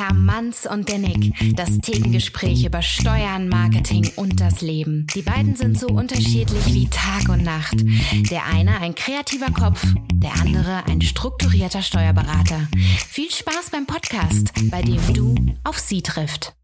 Herr Manz und der Nick. Das Thekengespräch über Steuern, Marketing und das Leben. Die beiden sind so unterschiedlich wie Tag und Nacht. Der eine ein kreativer Kopf, der andere ein strukturierter Steuerberater. Viel Spaß beim Podcast, bei dem du auf sie trifft.